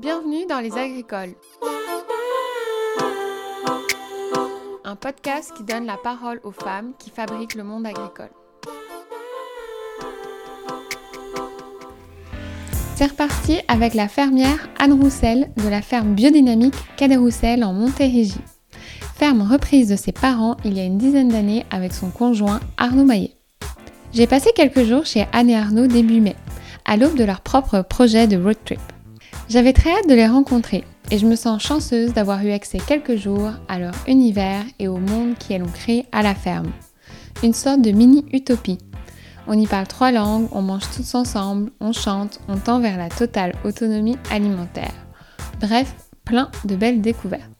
Bienvenue dans Les Agricoles. Un podcast qui donne la parole aux femmes qui fabriquent le monde agricole. C'est reparti avec la fermière Anne Roussel de la ferme biodynamique Cadet Roussel en Montérégie. Ferme reprise de ses parents il y a une dizaine d'années avec son conjoint Arnaud Maillet. J'ai passé quelques jours chez Anne et Arnaud début mai, à l'aube de leur propre projet de road trip. J'avais très hâte de les rencontrer et je me sens chanceuse d'avoir eu accès quelques jours à leur univers et au monde qu'elles ont créé à la ferme. Une sorte de mini-utopie. On y parle trois langues, on mange tous ensemble, on chante, on tend vers la totale autonomie alimentaire. Bref, plein de belles découvertes.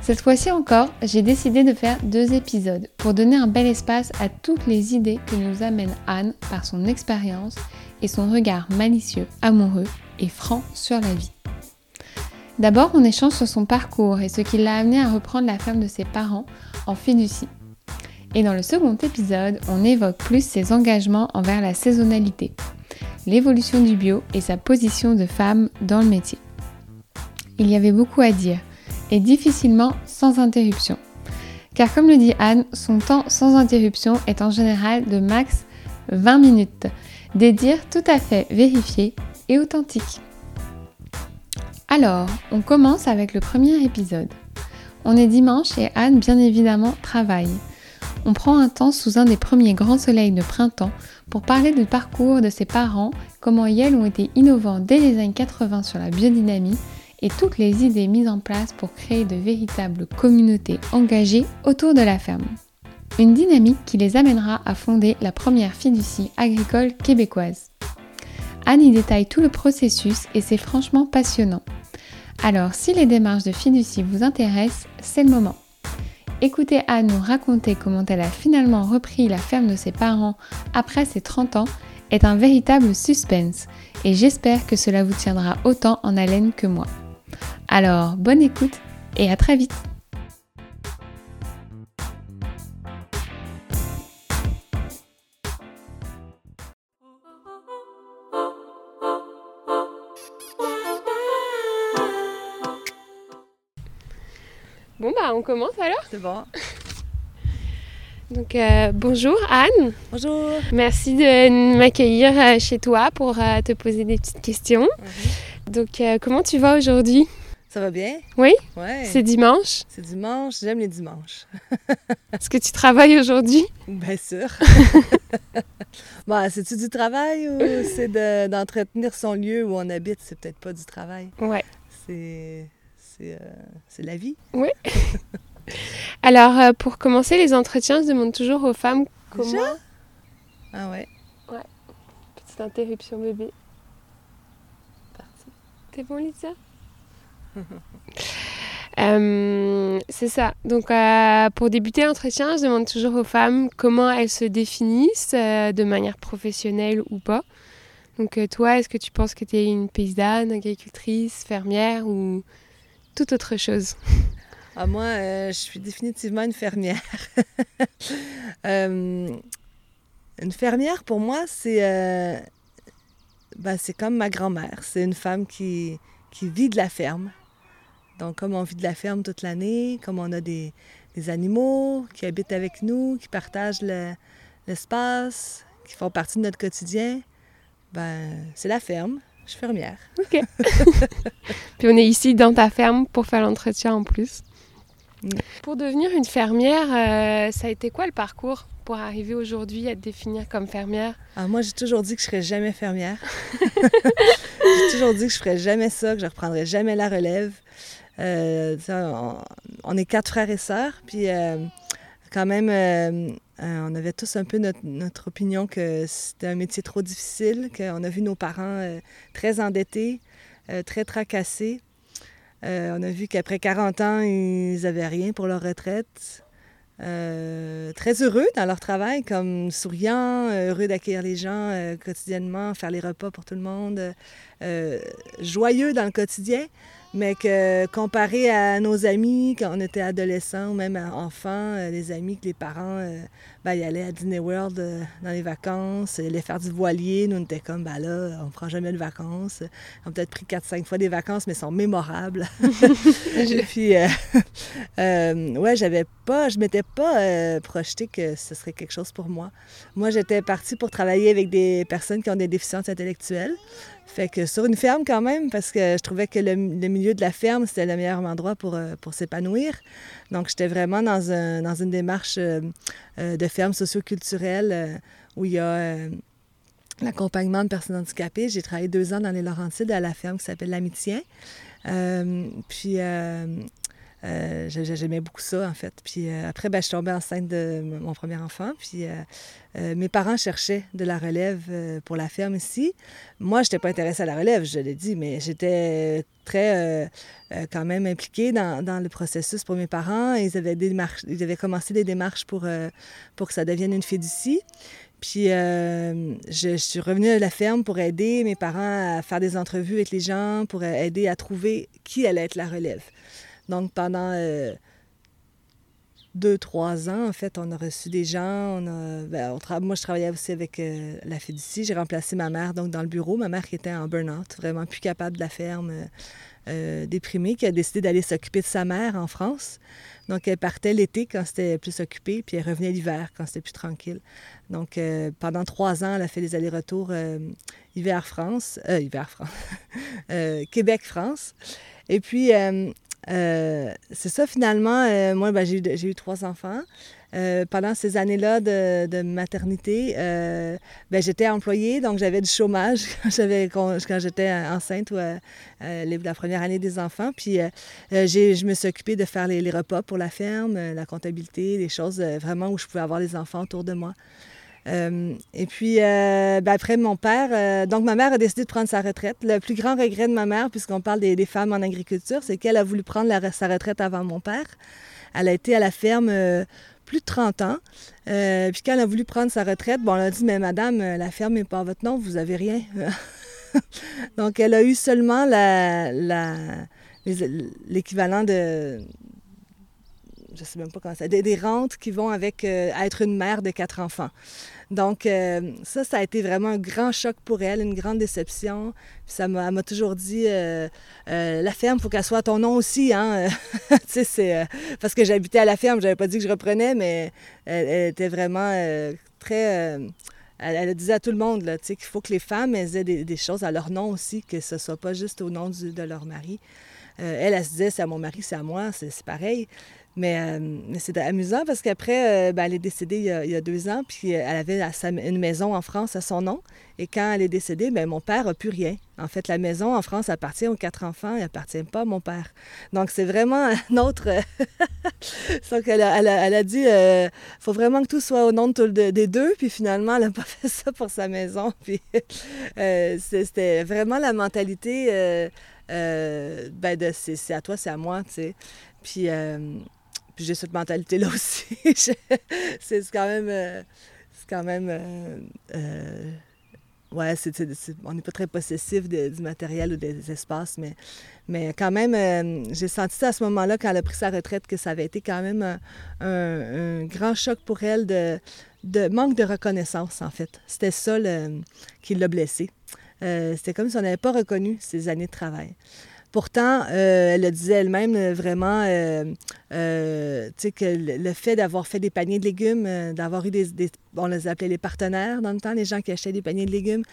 Cette fois-ci encore, j'ai décidé de faire deux épisodes pour donner un bel espace à toutes les idées que nous amène Anne par son expérience son regard malicieux, amoureux et franc sur la vie. D'abord, on échange sur son parcours et ce qui l'a amené à reprendre la ferme de ses parents en fiducie. Et dans le second épisode, on évoque plus ses engagements envers la saisonnalité, l'évolution du bio et sa position de femme dans le métier. Il y avait beaucoup à dire, et difficilement sans interruption. Car comme le dit Anne, son temps sans interruption est en général de max 20 minutes, des dires tout à fait vérifiés et authentiques. Alors, on commence avec le premier épisode. On est dimanche et Anne, bien évidemment, travaille. On prend un temps sous un des premiers grands soleils de printemps pour parler du parcours de ses parents, comment Yale ont été innovants dès les années 80 sur la biodynamie et toutes les idées mises en place pour créer de véritables communautés engagées autour de la ferme. Une dynamique qui les amènera à fonder la première fiducie agricole québécoise. Anne y détaille tout le processus et c'est franchement passionnant. Alors si les démarches de fiducie vous intéressent, c'est le moment. Écoutez Anne nous raconter comment elle a finalement repris la ferme de ses parents après ses 30 ans est un véritable suspense et j'espère que cela vous tiendra autant en haleine que moi. Alors, bonne écoute et à très vite bah on commence alors C'est bon. Donc euh, bonjour Anne. Bonjour. Merci de m'accueillir euh, chez toi pour euh, te poser des petites questions. Mhm. Donc comment tu vas aujourd'hui? Ça va bien? Oui? Ouais. C'est dimanche? C'est dimanche, j'aime les dimanches. Est-ce que tu travailles aujourd'hui? Bien sûr. bon, c'est-tu du travail ou c'est de- d'entretenir son lieu où on habite? C'est peut-être pas du travail. Ouais. C'est. C'est euh, c'est la vie. Alors euh, pour commencer les entretiens, je demande toujours aux femmes comment... Déjà? Ah ouais. Petite interruption bébé. Parti. T'es bon Lisa Euh, c'est ça. Donc, euh, pour débuter l'entretien, je demande toujours aux femmes comment elles se définissent euh, de manière professionnelle ou pas. Donc, toi, est-ce que tu penses que tu es une paysanne, agricultrice, fermière ou autre chose Ah, moi, euh, je suis définitivement une fermière. Euh, une fermière, pour moi, c'est euh, ben, c'est comme ma grand-mère. C'est une femme qui, qui vit de la ferme. Donc, comme on vit de la ferme toute l'année, comme on a des, des animaux qui habitent avec nous, qui partagent le- l'espace, qui font partie de notre quotidien, ben, c'est la ferme. Je suis fermière. Ok. Puis on est ici dans ta ferme pour faire l'entretien en plus. Mm. Pour devenir une fermière, euh, ça a été quoi le parcours pour arriver aujourd'hui à te définir comme fermière? Ah, moi, j'ai toujours dit que je serais jamais fermière. j'ai toujours dit que je ferais jamais ça, que je reprendrais jamais la relève. Euh, on est quatre frères et sœurs, puis euh, quand même, euh, on avait tous un peu notre, opinion que c'était un métier trop difficile, qu'on a vu nos parents euh, très endettés, euh, très tracassés. On a vu qu'après 40 ans, ils n'avaient rien pour leur retraite. Très heureux dans leur travail, comme souriants, euh, heureux d'accueillir les gens quotidiennement, faire les repas pour tout le monde, joyeux dans le quotidien, mais que comparé à nos amis quand on était adolescents ou même enfants, euh, les amis que les parents, euh, ben, ils allaient à Disney World euh, dans les vacances, ils allaient faire du voilier. Nous, on était comme, ben là, on prend jamais de vacances. On a peut-être pris 4-5 fois des vacances, mais sont mémorables. Et puis, ouais, j'avais pas, je m'étais pas projeté que ce serait quelque chose pour moi. Moi, j'étais partie pour travailler avec des personnes qui ont des déficiences intellectuelles. Fait que sur une ferme quand même, parce que je trouvais que le, milieu de la ferme, c'était le meilleur endroit pour, euh, pour s'épanouir. Donc, j'étais vraiment dans, un, dans une démarche euh, euh, de ferme socioculturelle où il y a l'accompagnement de personnes handicapées. J'ai travaillé deux ans dans les Laurentides à la ferme qui s'appelle l'Amitié. puis j'aimais beaucoup ça, en fait. Puis euh, après, ben, je suis tombée enceinte de mon premier enfant. Puis euh, mes parents cherchaient de la relève pour la ferme ici. Moi, je n'étais pas intéressée à la relève, je l'ai dit, mais j'étais très, quand même impliquée dans, le processus pour mes parents. Ils avaient, des ils avaient commencé des démarches pour, pour que ça devienne une fiducie. Puis je, suis revenue à la ferme pour aider mes parents à faire des entrevues avec les gens, pour aider à trouver qui allait être la relève. Donc, pendant euh, deux, trois ans, en fait, on a reçu des gens. On a, ben, moi, je travaillais aussi avec euh, la Fédicie. J'ai remplacé ma mère donc dans le bureau. Ma mère qui était en burn-out, vraiment plus capable de la ferme, euh, déprimée, qui a décidé d'aller s'occuper de sa mère en France. Donc, elle partait l'été quand c'était plus occupé, puis elle revenait l'hiver quand c'était plus tranquille. Donc, pendant trois ans, elle a fait des allers-retours hiver-France, hiver-France, Québec-France. Et puis, c'est ça, finalement. Euh, moi, ben, j'ai eu, trois enfants. Euh, pendant ces années-là de, maternité, ben, j'étais employée, donc j'avais du chômage quand, j'étais enceinte ou la première année des enfants. Puis je me suis occupée de faire les, les, repas pour la ferme, la comptabilité, des choses vraiment où je pouvais avoir les enfants autour de moi. Euh, et puis, euh, ben, après, mon père, euh, donc ma mère a décidé de prendre sa retraite. Le plus grand regret de ma mère, puisqu'on parle des, femmes en agriculture, c'est qu'elle a voulu prendre sa retraite avant mon père. Elle a été à la ferme plus de 30 ans. puis quand elle a voulu prendre sa retraite, bon, on a dit, mais madame, la ferme n'est pas à votre nom, vous n'avez rien. donc, elle a eu seulement l'équivalent de je sais même pas comment ça, des, des rentes qui vont avec être une mère de quatre enfants. Donc, euh, ça, ça a été vraiment un grand choc pour elle, une grande déception. Puis ça m'a, toujours dit euh, euh, La ferme, il faut qu'elle soit à ton nom aussi. Hein? parce que j'habitais à la ferme, j'avais pas dit que je reprenais, mais elle, était vraiment très. Elle, disait à tout le monde là, qu'il faut que les femmes aient des, choses à leur nom aussi, que ce soit pas juste au nom de leur mari. elle, elle se disait c'est à mon mari, c'est à moi, c'est pareil. Mais, euh, c'est amusant parce qu'après, euh, ben, elle est décédée il y, a, deux ans, puis euh, elle avait une maison en France à son nom. Et quand elle est décédée, ben, mon père n'a plus rien. En fait, la maison en France appartient aux quatre enfants, elle n'appartient pas à mon père. Donc, c'est vraiment un autre. Donc, elle a, elle a, dit il faut vraiment que tout soit au nom de, des deux. Puis finalement, elle n'a pas fait ça pour sa maison. Puis c'était vraiment la mentalité ben, de c'est à toi, c'est à moi, tu sais. Puis puis j'ai cette mentalité-là aussi. c'est quand même. Euh, c'est quand même. Euh, euh, ouais, on n'est pas très possessif du matériel ou des espaces, mais, mais quand même, j'ai senti à ce moment-là, quand elle a pris sa retraite, que ça avait été quand même un, grand choc pour elle de, de, manque de reconnaissance, en fait. C'était ça qui l'a blessée. C'était comme si on n'avait pas reconnu ses années de travail. Pourtant, euh, elle le disait elle-même euh, vraiment, euh, que le fait d'avoir fait des paniers de légumes, d'avoir eu des, on les appelait les partenaires dans le temps, les gens qui achetaient des paniers de légumes,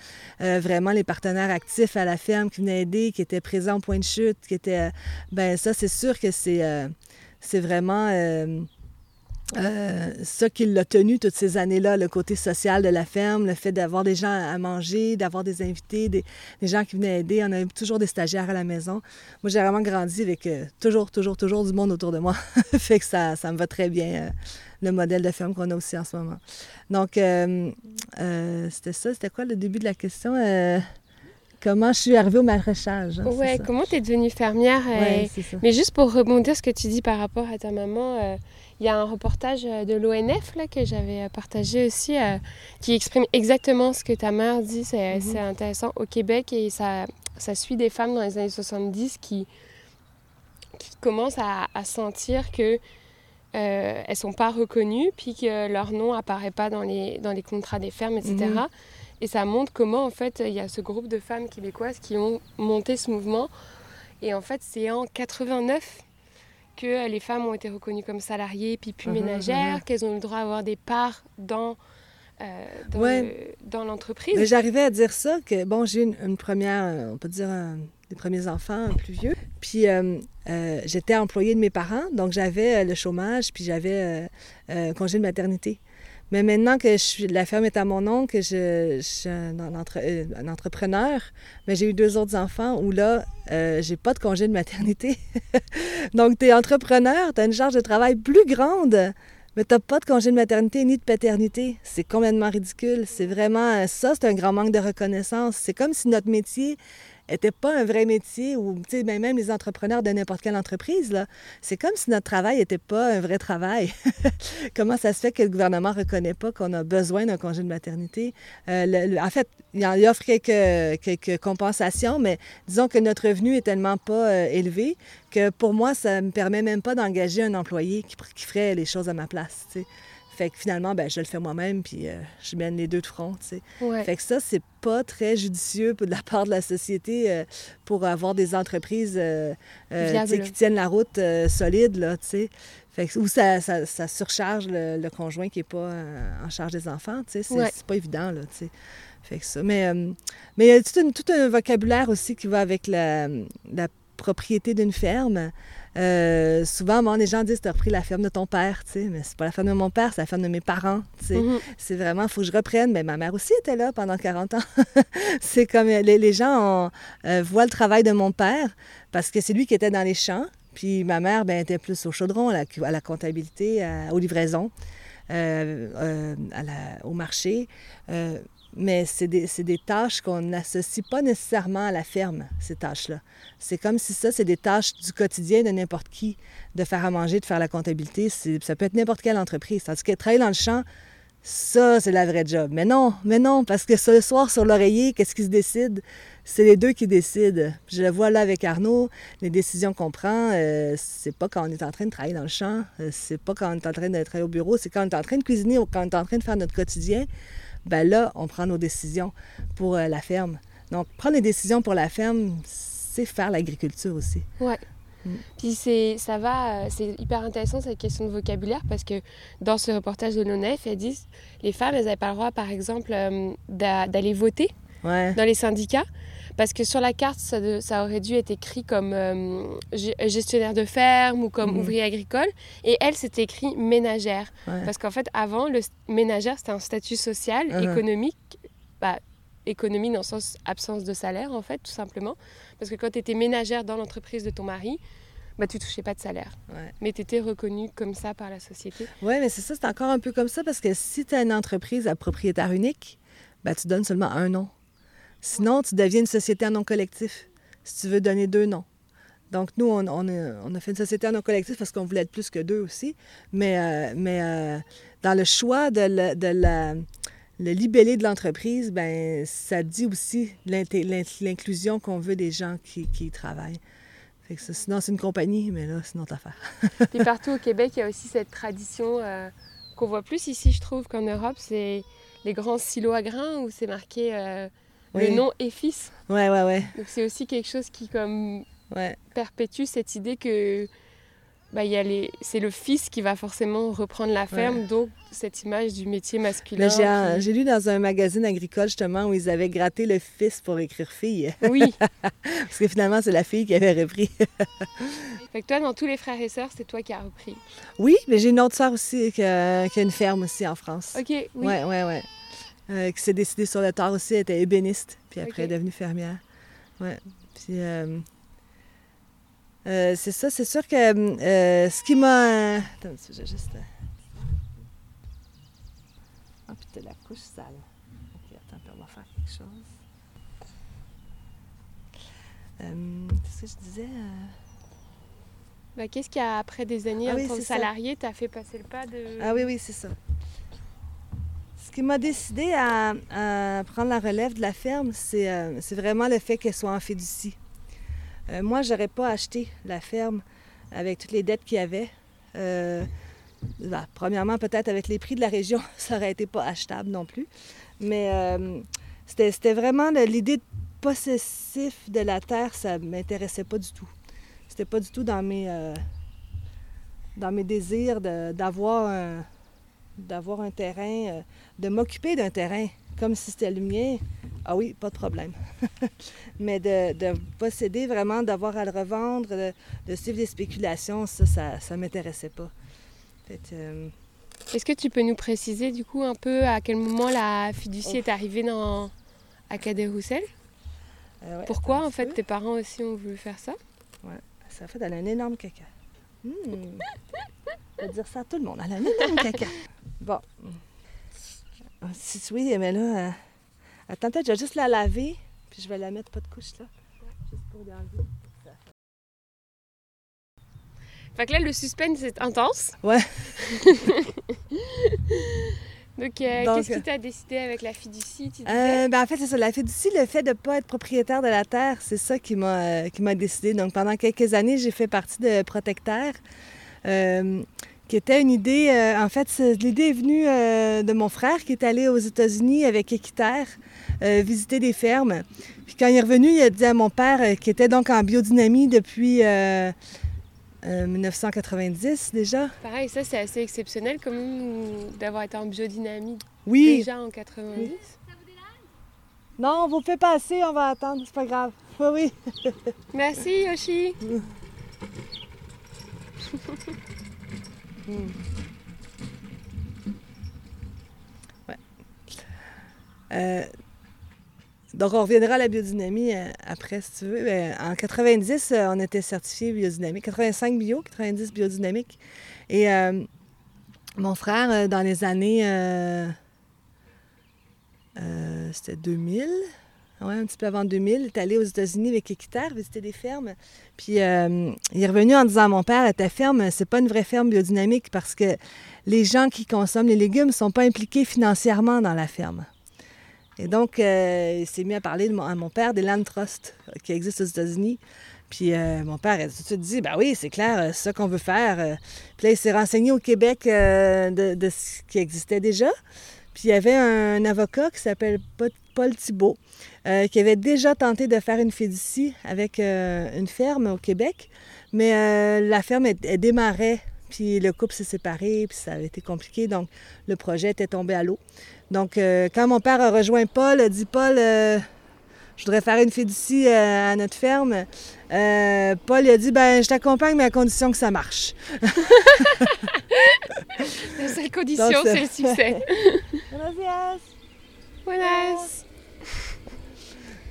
vraiment les partenaires actifs à la ferme qui venaient aider, qui étaient présents au point de chute, qui étaient, ben ça c'est sûr que c'est, c'est vraiment euh, ça qui l'a tenu toutes ces années-là, le côté social de la ferme, le fait d'avoir des gens à manger, d'avoir des invités, des, gens qui venaient aider. On a toujours des stagiaires à la maison. Moi, j'ai vraiment grandi avec euh, toujours, toujours, toujours du monde autour de moi. fait que ça, ça me va très bien, euh, le modèle de ferme qu'on a aussi en ce moment. Donc, c'était ça. C'était quoi le début de la question? comment je suis arrivée au maraîchage. Hein, ouais, comment tu es devenue fermière? Mais juste pour rebondir ce que tu dis par rapport à ta maman, il y a un reportage euh, de l'ONF là, que j'avais euh, partagé aussi euh, qui exprime exactement ce que ta mère dit. C'est intéressant au Québec et ça, ça suit des femmes dans les années 70 qui qui commencent à, sentir que euh, elles sont pas reconnues, puis que leur nom apparaît pas dans les, dans les contrats des fermes, etc. Mhm. Et ça montre comment, en fait, il y a ce groupe de femmes québécoises qui ont monté ce mouvement. Et en fait, c'est en 89 que les femmes ont été reconnues comme salariées, puis plus mhm, ménagères, mhm. qu'elles ont eu le droit d'avoir des parts dans euh, dans l'entreprise. J'arrivais à dire ça, que bon, j'ai une, une, première, on peut dire, des premiers enfants plus vieux. Puis euh, euh, j'étais employée de mes parents, donc j'avais le chômage, puis j'avais congé de maternité. Mais maintenant que je suis, la ferme est à mon nom, que je, suis un, un, entrepreneur, mais j'ai eu deux autres enfants où là, j'ai pas de congé de maternité. donc, tu es entrepreneur, tu as une charge de travail plus grande mais t'as pas de congé de maternité ni de paternité. C'est complètement ridicule. C'est vraiment ça, c'est un grand manque de reconnaissance. C'est comme si notre métier n'était pas un vrai métier ou ben, même les entrepreneurs de n'importe quelle entreprise, c'est comme si notre travail n'était pas un vrai travail. Comment ça se fait que le gouvernement ne reconnaît pas qu'on a besoin d'un congé de maternité? Euh, en fait, il, offre quelques, quelques, compensations, mais disons que notre revenu est tellement pas euh, élevé que pour moi, ça ne me permet même pas d'engager un employé qui, ferait les choses à ma place. Fait que finalement, ben, je le fais moi-même, puis euh, je mène les deux de front, tu sais. Fait que ça, c'est pas très judicieux de la part de la société euh, pour avoir des entreprises euh, qui tiennent la route solide, là, tu sais. Fait que, ou ça, ça, surcharge le, conjoint qui n'est pas en charge des enfants, tu sais. C'est pas évident, là, tu sais. Fait que ça. Mais, mais il y a tout, un vocabulaire aussi qui va avec la, la propriété d'une ferme. Euh, souvent, les gens disent Tu as repris la ferme de ton père, tu sais, mais c'est pas la ferme de mon père, c'est la ferme de mes parents. Tu sais. Mm-hmm. C'est vraiment, il faut que je reprenne. Mais ma mère aussi était là pendant 40 ans. c'est comme les, gens euh, voient le travail de mon père parce que c'est lui qui était dans les champs. Puis ma mère ben, était plus au chaudron, à la, comptabilité, aux livraisons, euh, au marché mais c'est des, des, tâches qu'on n'associe pas nécessairement à la ferme, ces tâches-là. C'est comme si ça, c'est des tâches du quotidien de n'importe qui, de faire à manger, de faire la comptabilité. Ça peut être n'importe quelle entreprise. Tandis que travailler dans le champ, ça, c'est la vraie job. Mais non, mais non, parce que ce soir, sur l'oreiller, qu'est-ce qui se décide? C'est les deux qui décident. Je le vois là avec Arnaud, les décisions qu'on prend, euh, c'est pas quand on est en train de travailler dans le champ, euh, c'est pas quand on est en train de travailler au bureau, c'est quand on est en train de cuisiner ou quand on est en train de faire notre quotidien ben là, on prend nos décisions pour euh, la ferme. Donc, prendre les décisions pour la ferme, c'est faire l'agriculture aussi. Ouais. Mm. Puis c'est, ça va, euh, c'est hyper intéressant cette question de vocabulaire parce que dans ce reportage de l'ONEF, elles disent les femmes, elles n'avaient pas le droit, par exemple, euh, d'aller voter dans les syndicats. Parce que sur la carte, ça, aurait dû être écrit comme euh, gestionnaire de ferme ou comme mhm. ouvrier agricole. Et elle, c'était écrit ménagère. Parce qu'en fait, avant, le ménagère, c'était un statut social, uh-huh. économique. Bah, économie dans le sens absence de salaire, en fait, tout simplement. Parce que quand tu étais ménagère dans l'entreprise de ton mari, bah, tu touchais pas de salaire. Mais tu étais reconnue comme ça par la société. Oui, mais c'est ça, c'est encore un peu comme ça parce que si tu as une entreprise à propriétaire unique, bah, tu donnes seulement un nom. Sinon, tu deviens une société en nom collectif, si tu veux donner deux noms. Donc, nous, on, a, fait une société en nom collectif parce qu'on voulait être plus que deux aussi. Mais, euh, mais euh, dans le choix de, le libellé de l'entreprise, ben ça dit aussi l'inclusion qu'on veut des gens qui, travaillent. sinon, c'est une compagnie, mais là, c'est notre affaire. Puis partout au Québec, il y a aussi cette tradition euh, qu'on voit plus ici, je trouve, qu'en Europe, c'est les grands silos à grains où c'est marqué le nom est fils. Ouais, ouais, ouais. Donc c'est aussi quelque chose qui comme perpétue cette idée que bah, c'est le fils qui va forcément reprendre la ferme, donc cette image du métier masculin. J'ai lu dans un magazine agricole justement où ils avaient gratté le fils pour écrire fille. Oui. Parce que finalement, c'est la fille qui avait repris. fait que toi, dans tous les frères et sœurs, c'est toi qui as repris. Oui, mais j'ai une autre sœur aussi qui a, une ferme aussi en France. OK, oui. Ouais, ouais, ouais. Euh, qui s'est décidée sur le tard aussi. Elle était ébéniste, puis après elle est devenue fermière. Ouais. Puis euh, euh, c'est ça, c'est sûr que ce qui m'a. Attends, j'ai juste. Ah, puis t'as la couche sale. Ok, attends, on va faire quelque chose. Qu'est-ce que je disais? Bah, Qu'est-ce qu'il y a après des années ah, en tant que salarié, t'as fait passer le pas de. Ah oui, oui, c'est ça. Ce qui m'a décidé à, prendre la relève de la ferme, c'est euh, vraiment le fait qu'elle soit en fiducie. Euh, moi, je n'aurais pas acheté la ferme avec toutes les dettes qu'il y avait. Bah, premièrement, peut-être avec les prix de la région, ça aurait été pas achetable non plus. Mais c'était vraiment l'idée possessif de la terre, ça m'intéressait pas du tout. C'était pas du tout dans mes, dans mes désirs d'avoir un, d'avoir un terrain, euh, de m'occuper d'un terrain comme si c'était le mien. Ah oui, pas de problème. Mais de, posséder vraiment, d'avoir à le revendre, de, suivre des spéculations, ça, ça, ne m'intéressait pas. Euh, Est-ce que tu peux nous préciser du coup un peu à quel moment la fiducie est arrivée dans, à Cadet-Roussel euh, Pourquoi en fait tes parents aussi ont voulu faire ça? Ouais, ça a fait un énorme caca. Hmm. Je vais dire ça à tout le monde. Elle a un énorme caca. Bon. Si oui, mais là, euh, attends, peut-être, je vais juste la laver, puis je vais la mettre pas de couche là. Juste pour enlever. Fait que là, le suspense est intense. Ouais. Donc, euh, qu'est-ce qui t'a décidé avec la fiducie? Euh, ben, en fait, c'est ça. La fiducie, le fait de ne pas être propriétaire de la terre, c'est ça qui m'a, qui m'a décidé. Donc, pendant quelques années, j'ai fait partie de Protecteur, euh, qui était une idée. en fait, l'idée est venue de mon frère qui est allé aux États-Unis avec Équiterre visiter des fermes. Puis, quand il est revenu, il a dit à mon père, qui était donc en biodynamie depuis 1990 euh, déjà. Pareil, ça c'est assez exceptionnel même d'avoir été en biodynamie oui. déjà en 90. Non, on vous fait passer, on va attendre, c'est pas grave. Oui, oui. Merci Yoshi. Hmm. ouais. Euh, donc, on reviendra à la biodynamie euh, après, si tu veux. En 90, euh, on était certifié biodynamique. 85 bio, 90 biodynamique. Et mon frère, dans les années... c'était 2000, ouais, un petit peu avant 2000, est allé aux États-Unis avec Équiterre, visiter des fermes. Puis il est revenu en disant à mon père, ta ferme, c'est pas une vraie ferme biodynamique parce que les gens qui consomment les légumes ne sont pas impliqués financièrement dans la ferme. Et donc, euh, il s'est mis à parler à mon père des land trusts euh, qui existent aux États-Unis. Puis euh, mon père a tout de suite dit, ben oui, c'est clair, c'est ça qu'on veut faire. Puis là, il s'est renseigné au Québec de, ce qui existait déjà. Puis il y avait un avocat qui s'appelle Paul Thibault, qui avait déjà tenté de faire une fiducie avec une ferme au Québec. Mais la ferme, elle, démarrait, puis le couple s'est séparé, puis ça avait été compliqué. Donc, le projet était tombé à l'eau. Donc, euh, quand mon père a rejoint Paul, a dit Paul, euh, je voudrais faire une fiducie euh, à notre ferme. Paul a dit ben je t'accompagne, mais à condition que ça marche. La seule condition, c'est le succès. Buenos Buenas.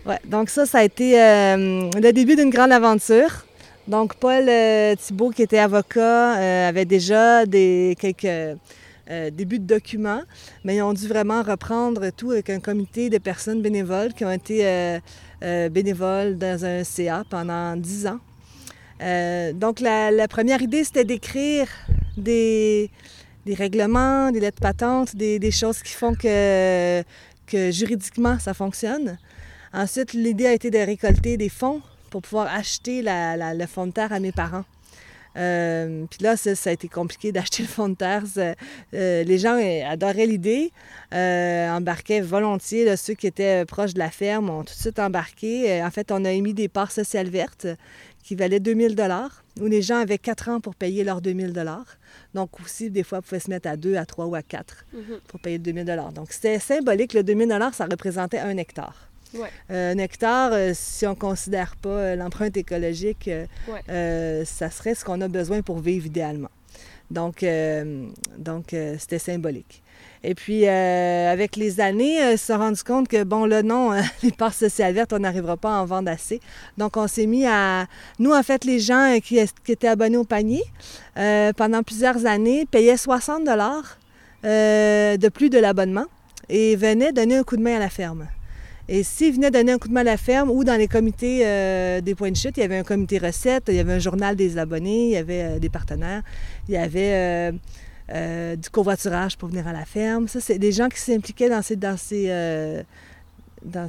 Ouais, donc ça, ça a été le début d'une grande aventure. Donc, Paul Thibault, qui était avocat, avait déjà des quelques euh, début de document, mais ils ont dû vraiment reprendre tout avec un comité de personnes bénévoles qui ont été euh, euh, bénévoles dans un CA pendant dix ans. donc, la, première idée, c'était d'écrire des, règlements, des lettres patentes, des, choses qui font que, que juridiquement, ça fonctionne. Ensuite, l'idée a été de récolter des fonds pour pouvoir acheter le fond de terre à mes parents. Euh, puis là, ça, a été compliqué d'acheter le fond de terre. Euh, les gens adoraient l'idée, euh, embarquaient volontiers. ceux qui étaient proches de la ferme ont tout de suite embarqué. en fait, on a émis des parts sociales vertes qui valaient 2000 dollars, où les gens avaient quatre ans pour payer leurs 2000 dollars. Donc aussi, des fois, ils pouvaient se mettre à deux, à trois ou à quatre mm-hmm. pour payer 2000 dollars. Donc c'était symbolique. Le 2000 dollars, ça représentait un hectare. Ouais. Euh, nectar, euh, si on ne considère pas euh, l'empreinte écologique, ça serait ce qu'on a besoin pour vivre idéalement. Donc, donc c'était symbolique. Et puis, avec les années, on s'est rendu compte que, bon, là, non, les parts sociales vertes, on n'arrivera pas à en vendre assez. Donc, on s'est mis à... Nous, en fait, les gens qui, qui étaient abonnés au panier, pendant plusieurs années, payaient 60 dollars de plus de l'abonnement et venaient donner un coup de main à la ferme. Et s'ils venaient donner un coup de main à la ferme ou dans les comités euh, des points de chute, il y avait un comité recette, il y avait un journal des abonnés, il y avait euh, des partenaires, il y avait euh, du covoiturage pour venir à la ferme. Ça, c'est des gens qui s'impliquaient dans ces, dans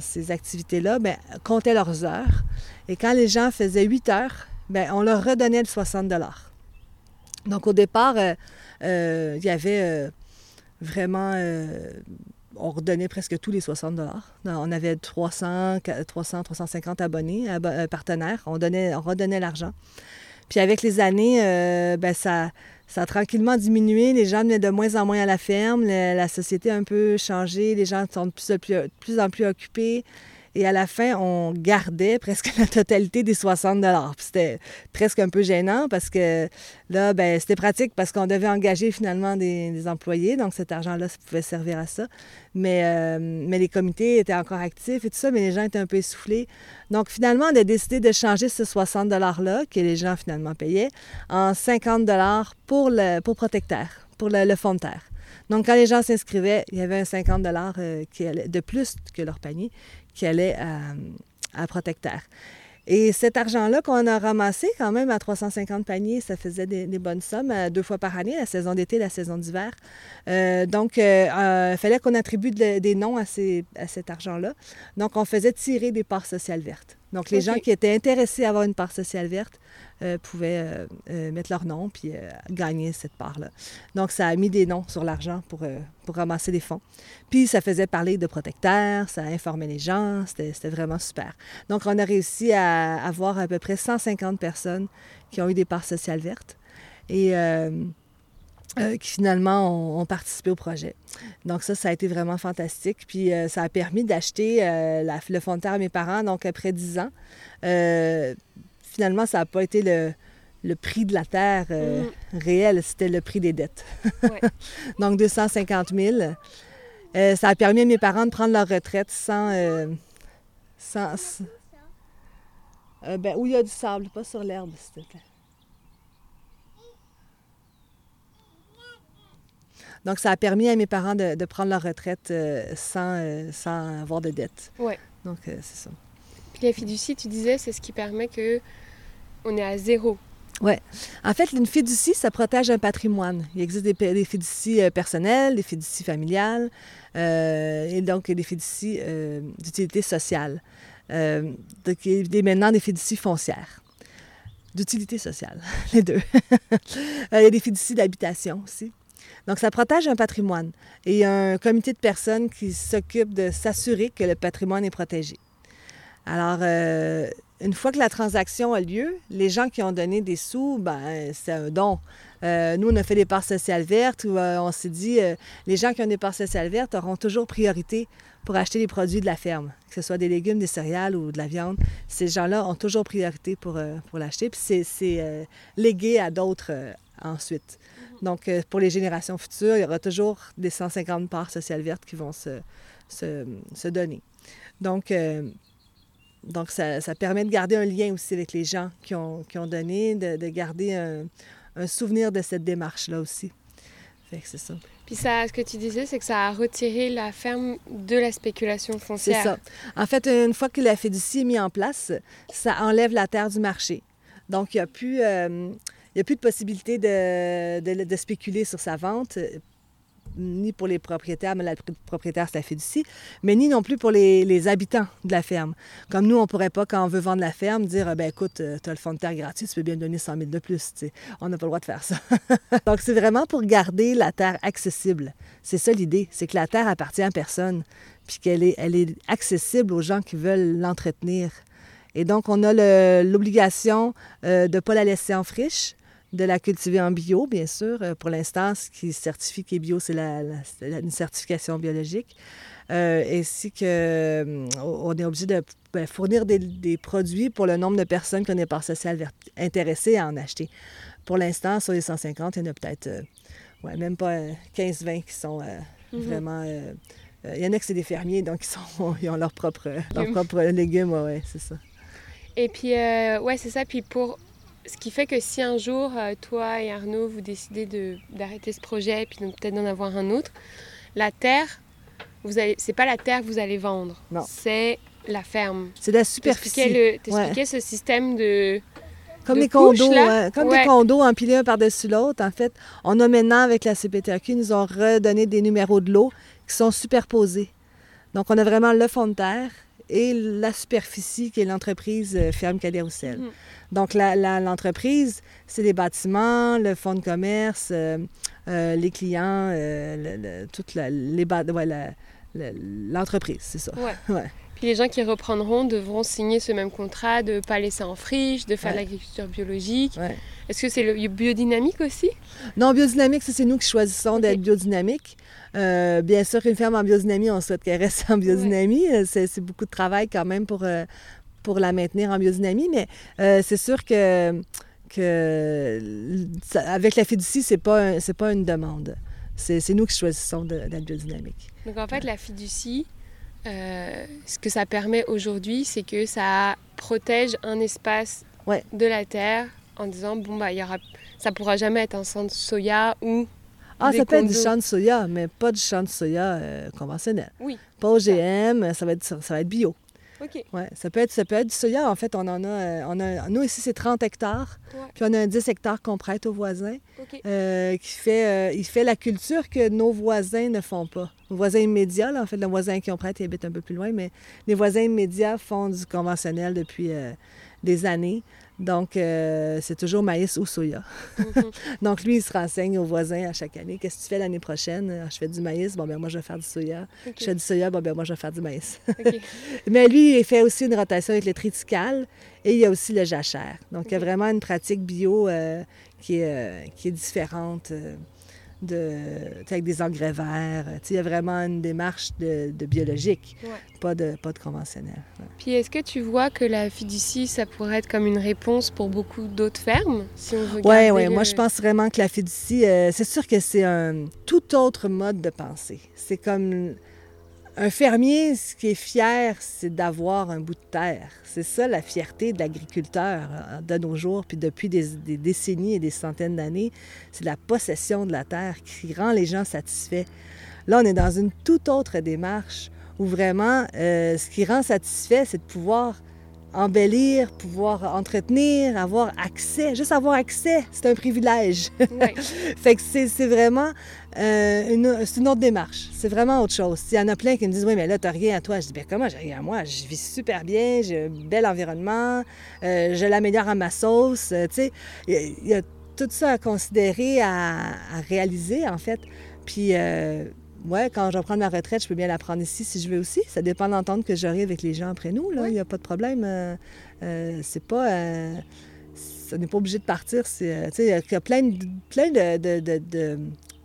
ces, activités-là, bien, comptaient leurs heures. Et quand les gens faisaient 8 heures, ben, on leur redonnait le 60 Donc, au départ, il y avait vraiment on redonnait presque tous les 60 dollars. On avait 300, 300, 350 abonnés, partenaires. On, donnait, on redonnait l'argent. Puis avec les années, euh, ben ça, ça a tranquillement diminué. Les gens venaient de moins en moins à la ferme. La, société a un peu changé. Les gens sont de plus en plus occupés. Et à la fin, on gardait presque la totalité des 60 dollars. C'était presque un peu gênant parce que là, ben, c'était pratique parce qu'on devait engager finalement des, employés. Donc cet argent-là, ça pouvait servir à ça. Mais, euh, mais les comités étaient encore actifs et tout ça, mais les gens étaient un peu essoufflés. Donc finalement, on a décidé de changer ce 60 $-là que les gens finalement payaient en 50 pour le pour Protecteur, pour le, le fonds de terre. Donc, quand les gens s'inscrivaient, il y avait un 50 euh, qui allait, de plus que leur panier qui allait à, à Protecteur. Et cet argent-là qu'on a ramassé quand même à 350 paniers, ça faisait des, bonnes sommes euh, deux fois par année, la saison d'été, la saison d'hiver. Euh, donc, il fallait qu'on attribue des noms à, ces, à cet argent-là. Donc, on faisait tirer des parts sociales vertes. Donc, les gens qui étaient intéressés à avoir une part sociale verte euh, pouvaient euh, euh, mettre leur nom puis gagner cette part-là. Donc, ça a mis des noms sur l'argent pour, pour ramasser des fonds. Puis, ça faisait parler de protecteurs, ça informait les gens, c'était vraiment super. Donc, on a réussi à avoir à peu près 150 personnes qui ont eu des parts sociales vertes. Et qui finalement ont, participé au projet. Donc ça, ça a été vraiment fantastique. Puis ça a permis d'acheter le fond de terre à mes parents, donc après 10 ans finalement, ça n'a pas été le, prix de la terre euh, mm. réel, c'était le prix des dettes. Donc 250 000. Euh, ça a permis à mes parents de prendre leur retraite sans... Euh, sans ben, où il y a du sable, pas sur l'herbe, s'il te plaît. Donc, ça a permis à mes parents de, prendre leur retraite sans, sans avoir de dettes. Oui. Donc, c'est ça. Puis la fiducie, tu disais, c'est ce qui permet que on est à zéro. Oui. En fait, une fiducie, ça protège un patrimoine. Il existe des, fiducies euh, personnelles, des fiducies familiales euh, et donc des fiducies euh, d'utilité sociale. donc, il y a maintenant des fiducies foncières. D'utilité sociale, les deux. il y a des fiducies d'habitation aussi. Donc, ça protège un patrimoine. Et il y a un comité de personnes qui s'occupe de s'assurer que le patrimoine est protégé. Alors, une fois que la transaction a lieu, les gens qui ont donné des sous, ben, c'est un don. Euh, nous, on a fait des parts sociales vertes où euh, on s'est dit, euh, les gens qui ont des parts sociales vertes auront toujours priorité pour acheter les produits de la ferme, que ce soit des légumes, des céréales ou de la viande. Ces gens-là ont toujours priorité pour, pour l'acheter, puis c'est légué à d'autres ensuite. Donc, pour les générations futures, il y aura toujours des 150 parts sociales vertes qui vont se, se, se donner. Donc, donc, ça, permet de garder un lien aussi avec les gens qui ont, donné, de, garder un, souvenir de cette démarche-là aussi. Fait que c'est ça. Puis ça, ce que tu disais, c'est que ça a retiré la ferme de la spéculation foncière. C'est ça. En fait, une fois que la fiducie est mise en place, ça enlève la terre du marché. Donc, il n'y a plus... Euh, a plus de possibilité de, de, spéculer sur sa vente ni pour les propriétaires, mais la propriétaire, c'est la fiducie, mais ni non plus pour les, habitants de la ferme. Comme nous, on ne pourrait pas, quand on veut vendre la ferme, dire ben écoute, euh, tu as le fonds de terre gratuit, tu peux bien donner 100 000 de plus. On n'a pas le droit de faire ça. Donc, c'est vraiment pour garder la terre accessible. C'est ça l'idée, c'est que la terre appartient à personne, puis qu'elle est, elle est accessible aux gens qui veulent l'entretenir. Et donc, on a l'obligation euh, de ne pas la laisser en friche, de la cultiver en bio, bien sûr. Euh, pour l'instant, ce qui certifie qu'elle est bio, c'est la, une certification biologique. Euh, ainsi que euh, on est obligé de ben, fournir des, produits pour le nombre de personnes qu'on est par social intéressées à en acheter. Pour l'instant, sur les 150, il y en a peut-être ouais, même pas 15-20 qui sont mhm. vraiment. il y en a que c'est des fermiers, donc ils, sont, ils ont leurs propres leur propre légumes, ouais, c'est ça. Et puis, ouais, c'est ça. Puis pour ce qui fait que si un jour, euh, toi et Arnaud, vous décidez d'arrêter ce projet et puis peut-être d'en avoir un autre, la terre, vous allez, c'est pas la terre que vous allez vendre. C'est la ferme. C'est la superficie. T'expliquais ouais. ce système de. Comme des condos, comme des condos empilés un par-dessus l'autre. En fait, on a maintenant, avec la CPTAQ, ils nous ont redonné des numéros de l'eau qui sont superposés. Donc, on a vraiment le fond de terre et la superficie qui est l'entreprise euh, Ferme Cadet-Roussel. Mhm. Donc, l'entreprise, c'est les bâtiments, le fonds de commerce, euh, euh, les clients, toutes les l'entreprise, c'est ça. Ouais. Puis les gens qui reprendront devront signer ce même contrat de ne pas laisser en friche, de faire l'agriculture biologique. Est-ce que c'est le biodynamique aussi? Non, biodynamique, c'est nous qui choisissons d'être biodynamique. Euh, bien sûr, une ferme en biodynamie, on souhaite qu'elle reste en biodynamie. Euh, c'est beaucoup de travail quand même pour, euh, pour la maintenir en biodynamie, mais c'est sûr que, que avec la fiducie, c'est pas, c'est pas une demande. C'est nous qui choisissons d'être biodynamique. Donc en fait, la fiducie, ce que ça permet aujourd'hui, c'est que ça protège un espace de la terre en disant bon bah il y aura ça pourra jamais être un centre soya ou ah, ça peut être du champ de soya, mais pas du champ de soya euh, conventionnel. Oui. Pas OGM, ça va être, ça va être bio. OK. Ouais, ça peut être, ça peut être du soya. En fait, on en a, euh, on a nous ici c'est 30 hectares, puis on a un 10 hectares qu'on prête aux voisins, euh, qui fait, il fait la culture que nos voisins ne font pas. Nos voisins immédiats, là, en fait, les voisins qui ont prête, ils habitent un peu plus loin, mais les voisins immédiats font du conventionnel depuis des années. Donc, euh, c'est toujours maïs ou soya. Mhm. Donc, lui, il se renseigne aux voisins à chaque année. Qu'est-ce que tu fais l'année prochaine? Ah, je fais du maïs. Bon, ben moi, je vais faire du soya. Je fais du soya. Bon, ben moi, je vais faire du maïs. Mais lui, il fait aussi une rotation avec le triticale et il y a aussi le jachère. Donc, il y a vraiment une pratique bio euh, qui, est, euh, qui est différente de, avec des engrais verts. Il y a vraiment une démarche de, biologique, pas, de, pas de conventionnel. Puis est-ce que tu vois que la fiducie, ça pourrait être comme une réponse pour beaucoup d'autres fermes? Si oui, ouais. moi je pense vraiment que la fiducie, euh, c'est sûr que c'est un tout autre mode de pensée. C'est comme un fermier, ce qui est fier, c'est d'avoir un bout de terre. C'est ça la fierté de l'agriculteur euh, de nos jours, puis depuis des, décennies et des centaines d'années. C'est la possession de la terre qui rend les gens satisfaits. Là, on est dans une toute autre démarche où vraiment, euh, ce qui rend satisfait, c'est de pouvoir embellir, pouvoir entretenir, avoir accès. Juste avoir accès, c'est un privilège. fait que c'est vraiment euh, une, une, autre démarche. C'est vraiment autre chose. Il y en a plein qui me disent Oui, mais là, tu n'as rien à toi. Je dis Bien, comment j'ai rien à moi? Je vis super bien, j'ai un bel environnement, euh, je l'améliore à ma sauce. Euh, tu sais, il y, a tout ça à considérer, à, à réaliser, en fait. Puis ouais, quand je vais prendre ma retraite, je peux bien la prendre ici si je veux aussi. Ça dépend de l'entente que j'aurai avec les gens après nous. Là. Il n'y a pas de problème. Euh, euh, c'est pas. Euh, ça n'est pas obligé de partir. C'est, il y a plein, de, plein de, de, de,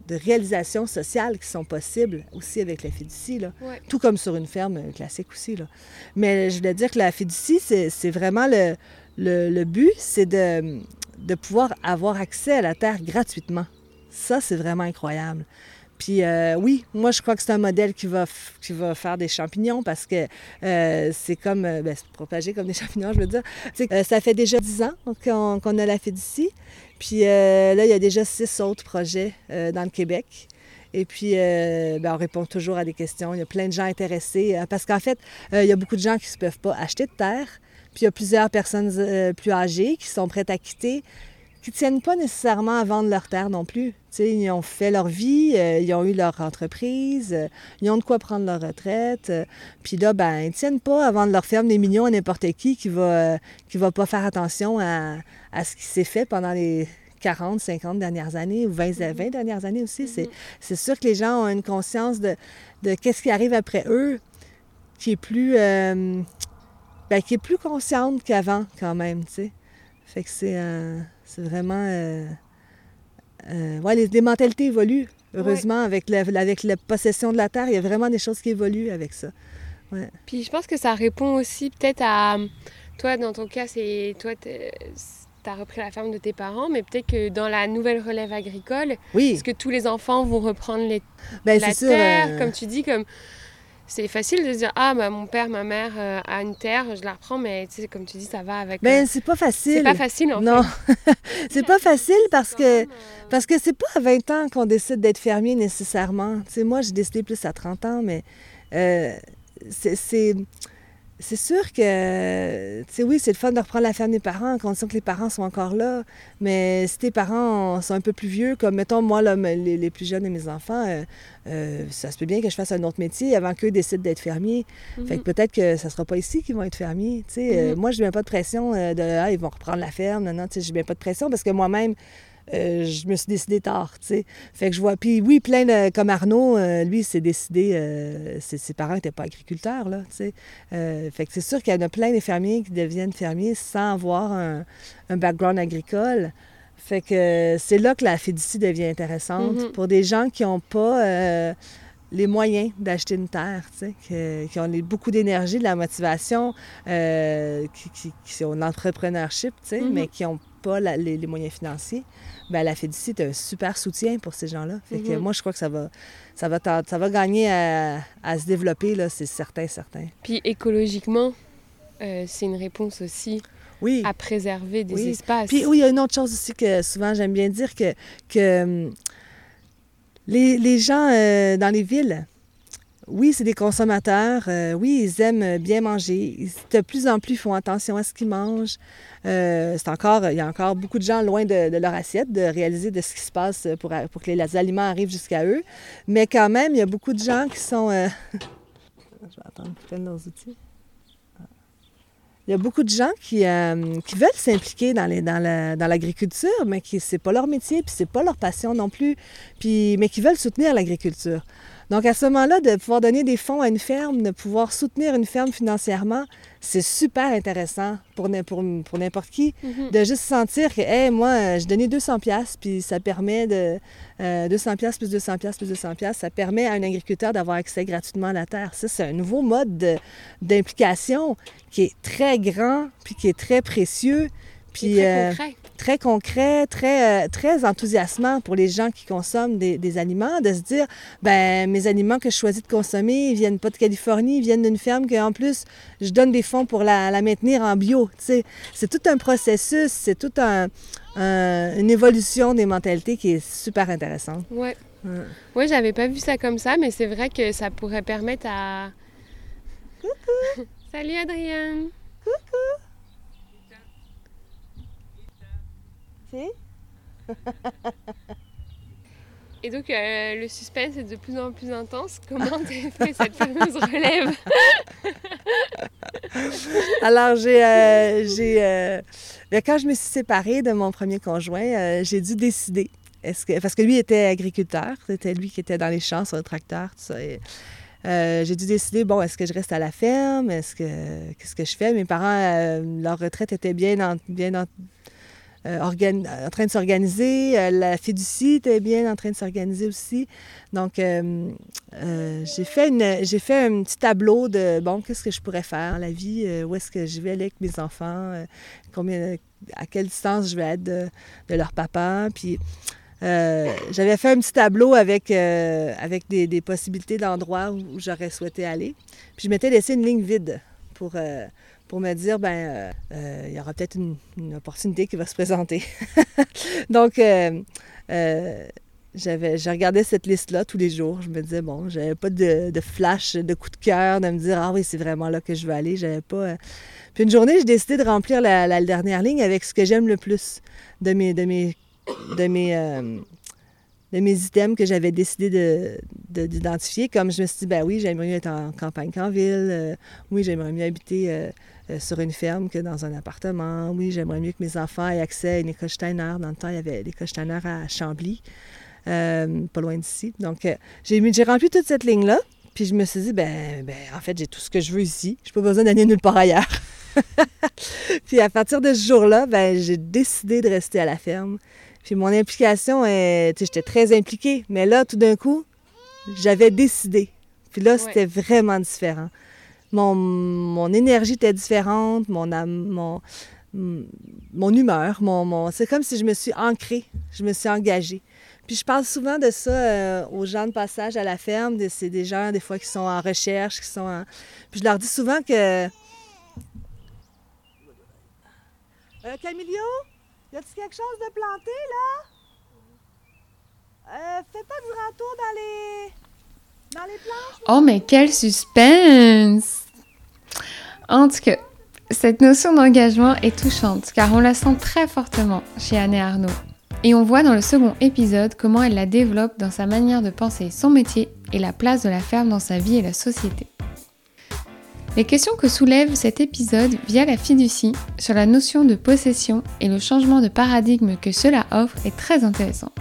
réalisations sociales qui sont possibles aussi avec la fiducie. Là. Tout comme sur une ferme classique aussi. Là. Mais je voulais dire que la fiducie, c'est, vraiment le, le, le but, c'est de, de pouvoir avoir accès à la terre gratuitement. Ça, c'est vraiment incroyable. Puis euh, oui, moi je crois que c'est un modèle qui va, qui va faire des champignons parce que euh, c'est comme, euh, ben, propagé comme des champignons, je veux dire. ça fait déjà dix ans qu'on a la Fédicie. Puis là, il y a déjà six autres projets dans le Québec. Et puis, ben, on répond toujours à des questions. Il y a plein de gens intéressés parce qu'en fait, il y a beaucoup de gens qui ne peuvent pas acheter de terre. Puis il y a plusieurs personnes plus âgées qui sont prêtes à quitter qui tiennent pas nécessairement à vendre leur terre non plus. ils ont fait leur vie, euh, ils ont eu leur entreprise, euh, ils ont de quoi prendre leur retraite. Euh, puis là, ben, ils tiennent pas à vendre leur ferme des millions à n'importe qui qui va, qui va pas faire attention à, ce qui s'est fait pendant les 40, 50 dernières années ou 20, 20 mm-hmm. dernières années aussi. Mm-hmm. C'est sûr que les gens ont une conscience de, de qu'est-ce qui arrive après eux qui est plus, ben, qui est plus consciente qu'avant quand même, tu sais. Fait que c'est... C'est vraiment. Euh, euh, ouais, les, mentalités évoluent, heureusement, avec, la, avec la possession de la terre. Il y a vraiment des choses qui évoluent avec ça. Ouais. Puis je pense que ça répond aussi peut-être à. Toi, dans ton cas, c'est. Toi, tu as repris la ferme de tes parents, mais peut-être que dans la nouvelle relève agricole, oui. est-ce que tous les enfants vont reprendre les, la terre, euh, comme tu dis, comme c'est facile de se dire ah bah, mon père ma mère euh, a une terre je la reprends mais tu sais comme tu dis ça va avec ben euh, c'est pas facile. c'est pas facile en non. c'est pas facile parce que parce que c'est pas à 20 ans qu'on décide d'être fermier nécessairement. Tu sais moi j'ai décidé plus à 30 ans mais euh, c'est c'est sûr que, tu sais, oui, c'est le fun de reprendre la ferme des parents, en condition que les parents sont encore là. Mais si tes parents sont un peu plus vieux, comme mettons moi, là, les, plus jeunes de mes enfants, euh, euh, ça se peut bien que je fasse un autre métier avant qu'eux décident d'être fermiers. Fait que mhm. peut-être que ça sera pas ici qu'ils vont être fermiers. Tu sais, euh, mhm. moi, je mets pas de pression de ah, ils vont reprendre la ferme. Non, non, tu sais, je mets pas de pression parce que moi-même, euh, je me suis décidée tard, tu sais. Fait que je vois... Puis oui, plein de... Comme Arnaud, euh, lui, s'est décidé... Euh, ses, parents n'étaient pas agriculteurs, là, tu sais. fait que c'est sûr qu'il y en a plein de fermiers qui deviennent fermiers sans avoir un, background agricole. Fait que c'est là que la fiducie devient intéressante mm-hmm. pour des gens qui n'ont pas les moyens d'acheter une terre, tu sais, qui, ont beaucoup d'énergie, de la motivation, qui, qui, ont l'entrepreneurship, tu sais, mm-hmm. mais qui n'ont pas les, moyens financiers ben, la Fédicie est un super soutien pour ces gens-là. Fait que mhm. moi, je crois que ça va, ça va, ça va gagner à, se développer, là, c'est certain, certain. Puis écologiquement, euh, c'est une réponse aussi oui. à préserver des espaces. Puis oui, il y a une autre chose aussi que souvent j'aime bien dire, que, que hum, les, les gens euh, dans les villes, oui, c'est des consommateurs. Euh, oui, ils aiment bien manger. de plus en plus, ils font attention à ce qu'ils mangent. Euh, c'est encore, il y a encore beaucoup de gens loin de, leur assiette, de réaliser de ce qui se passe pour, que les, aliments arrivent jusqu'à eux. Mais quand même, il y a beaucoup de gens qui sont... Euh, je vais attendre qu'ils prennent nos outils. Il y a beaucoup de gens qui, veulent s'impliquer dans, dans, l'agriculture, mais qui c'est pas leur métier, puis c'est pas leur passion non plus, puis, mais qui veulent soutenir l'agriculture. Donc, à ce moment-là, de pouvoir donner des fonds à une ferme, de pouvoir soutenir une ferme financièrement, c'est super intéressant pour, pour, n'importe qui, mhm. de juste sentir que, hey, moi, j'ai donné 200 pièces puis ça permet de... 200 euh, pièces plus 200 pièces plus 200 pièces, ça permet à un agriculteur d'avoir accès gratuitement à la terre. Ça, c'est un nouveau mode d'implication qui est très grand puis qui est très précieux. Puis, très euh, concret très concret, très, euh, très enthousiasmant pour les gens qui consomment des, aliments, de se dire, ben mes aliments que je choisis de consommer, ils viennent pas de Californie, ils viennent d'une ferme qu'en plus, je donne des fonds pour la, maintenir en bio. C'est tout un processus, c'est tout un, une évolution des mentalités qui est super intéressante. Oui. Ouais. Oui, j'avais pas vu ça comme ça, mais c'est vrai que ça pourrait permettre à... Coucou! Salut Adrienne! Coucou! Et donc, euh, le suspense est de plus en plus intense. Comment tu fait cette fameuse relève Alors, j'ai. Euh, j'ai euh, ben, quand je me suis séparée de mon premier conjoint, j'ai dû décider. Est-ce que, parce que lui était agriculteur, c'était lui qui était dans les champs sur le tracteur, tout ça. j'ai dû décider, bon, est-ce que je reste à la ferme? Est-ce que, qu'est-ce que je fais? Mes parents, leur retraite était bien, en, bien en, euh, en train de s'organiser. Euh, la fiducie était bien en train de s'organiser aussi. Donc, euh, j'ai fait, fait un petit tableau de, bon, qu'est-ce que je pourrais faire la vie, où est-ce que je vais aller avec mes enfants, combien, à quelle distance je vais être de, leur papa? Puis, j'avais fait un petit tableau avec, avec des, des possibilités d'endroits où, j'aurais souhaité aller. Puis, je m'étais laissé une ligne vide pour pour me dire, ben, euh, euh, il y aura peut-être une, opportunité qui va se présenter. Donc, euh, j'avais, j'ai regardé cette liste-là tous les jours. Je me disais, bon, j'avais pas de, flash, de coup de cœur, de me dire, ah oui, c'est vraiment là que je veux aller. J'avais pas. Puis une journée, j'ai décidé de remplir la, dernière ligne avec ce que j'aime le plus de mes, de mes, de mes items que j'avais décidé de, d'identifier. Comme je me suis dit, ben oui, j'aimerais mieux être en campagne qu'en ville. oui, j'aimerais mieux habiter euh, sur une ferme que dans un appartement. Oui, j'aimerais mieux que mes enfants aient accès à une école Steiner. Dans le temps, il y avait l'école Steiner à Chambly, euh, pas loin d'ici. Donc, euh, j'ai rempli toute cette ligne-là. Puis je me suis dit, ben, ben en fait, j'ai tout ce que je veux ici. Je n'ai pas besoin d'aller nulle part ailleurs. puis à partir de ce jour-là, ben, j'ai décidé de rester à la ferme. Puis mon implication, est, j'étais très impliquée, mais là, tout d'un coup, j'avais décidé. Puis là, c'était vraiment différent mon, mon énergie était différente, mon, mon, mon humeur, mon, mon c'est comme si je me suis ancrée, je me suis engagée. Puis je parle souvent de ça euh, aux gens de passage à la ferme. C'est des gens, des fois, qui sont en recherche, qui sont en... Puis je leur dis souvent que... Euh, Camilio, y a-t-il quelque chose de planté, là? Euh, fais pas du retour dans les... Oh, mais quel suspense! En tout cas, cette notion d'engagement est touchante car on la sent très fortement chez Anne et Arnaud. Et on voit dans le second épisode comment elle la développe dans sa manière de penser son métier et la place de la ferme dans sa vie et la société. Les questions que soulève cet épisode via la fiducie sur la notion de possession et le changement de paradigme que cela offre est très intéressant.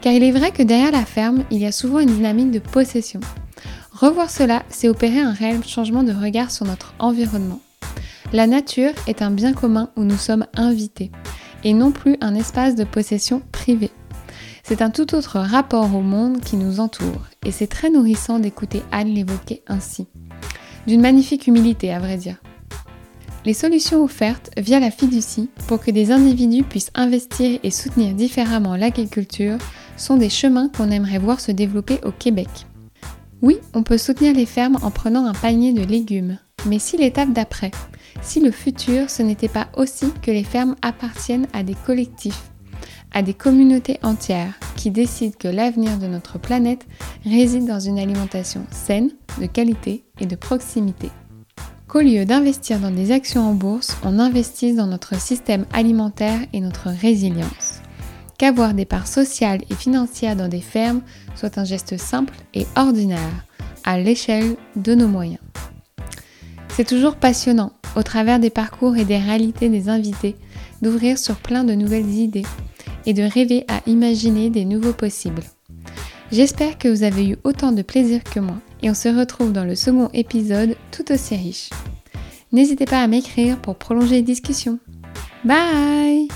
Car il est vrai que derrière la ferme, il y a souvent une dynamique de possession. Revoir cela, c'est opérer un réel changement de regard sur notre environnement. La nature est un bien commun où nous sommes invités, et non plus un espace de possession privé. C'est un tout autre rapport au monde qui nous entoure, et c'est très nourrissant d'écouter Anne l'évoquer ainsi. D'une magnifique humilité, à vrai dire. Les solutions offertes via la fiducie pour que des individus puissent investir et soutenir différemment l'agriculture sont des chemins qu'on aimerait voir se développer au Québec. Oui, on peut soutenir les fermes en prenant un panier de légumes, mais si l'étape d'après, si le futur, ce n'était pas aussi que les fermes appartiennent à des collectifs, à des communautés entières qui décident que l'avenir de notre planète réside dans une alimentation saine, de qualité et de proximité. Qu'au lieu d'investir dans des actions en bourse, on investisse dans notre système alimentaire et notre résilience. Qu'avoir des parts sociales et financières dans des fermes soit un geste simple et ordinaire, à l'échelle de nos moyens. C'est toujours passionnant, au travers des parcours et des réalités des invités, d'ouvrir sur plein de nouvelles idées et de rêver à imaginer des nouveaux possibles. J'espère que vous avez eu autant de plaisir que moi et on se retrouve dans le second épisode tout aussi riche. N'hésitez pas à m'écrire pour prolonger les discussions. Bye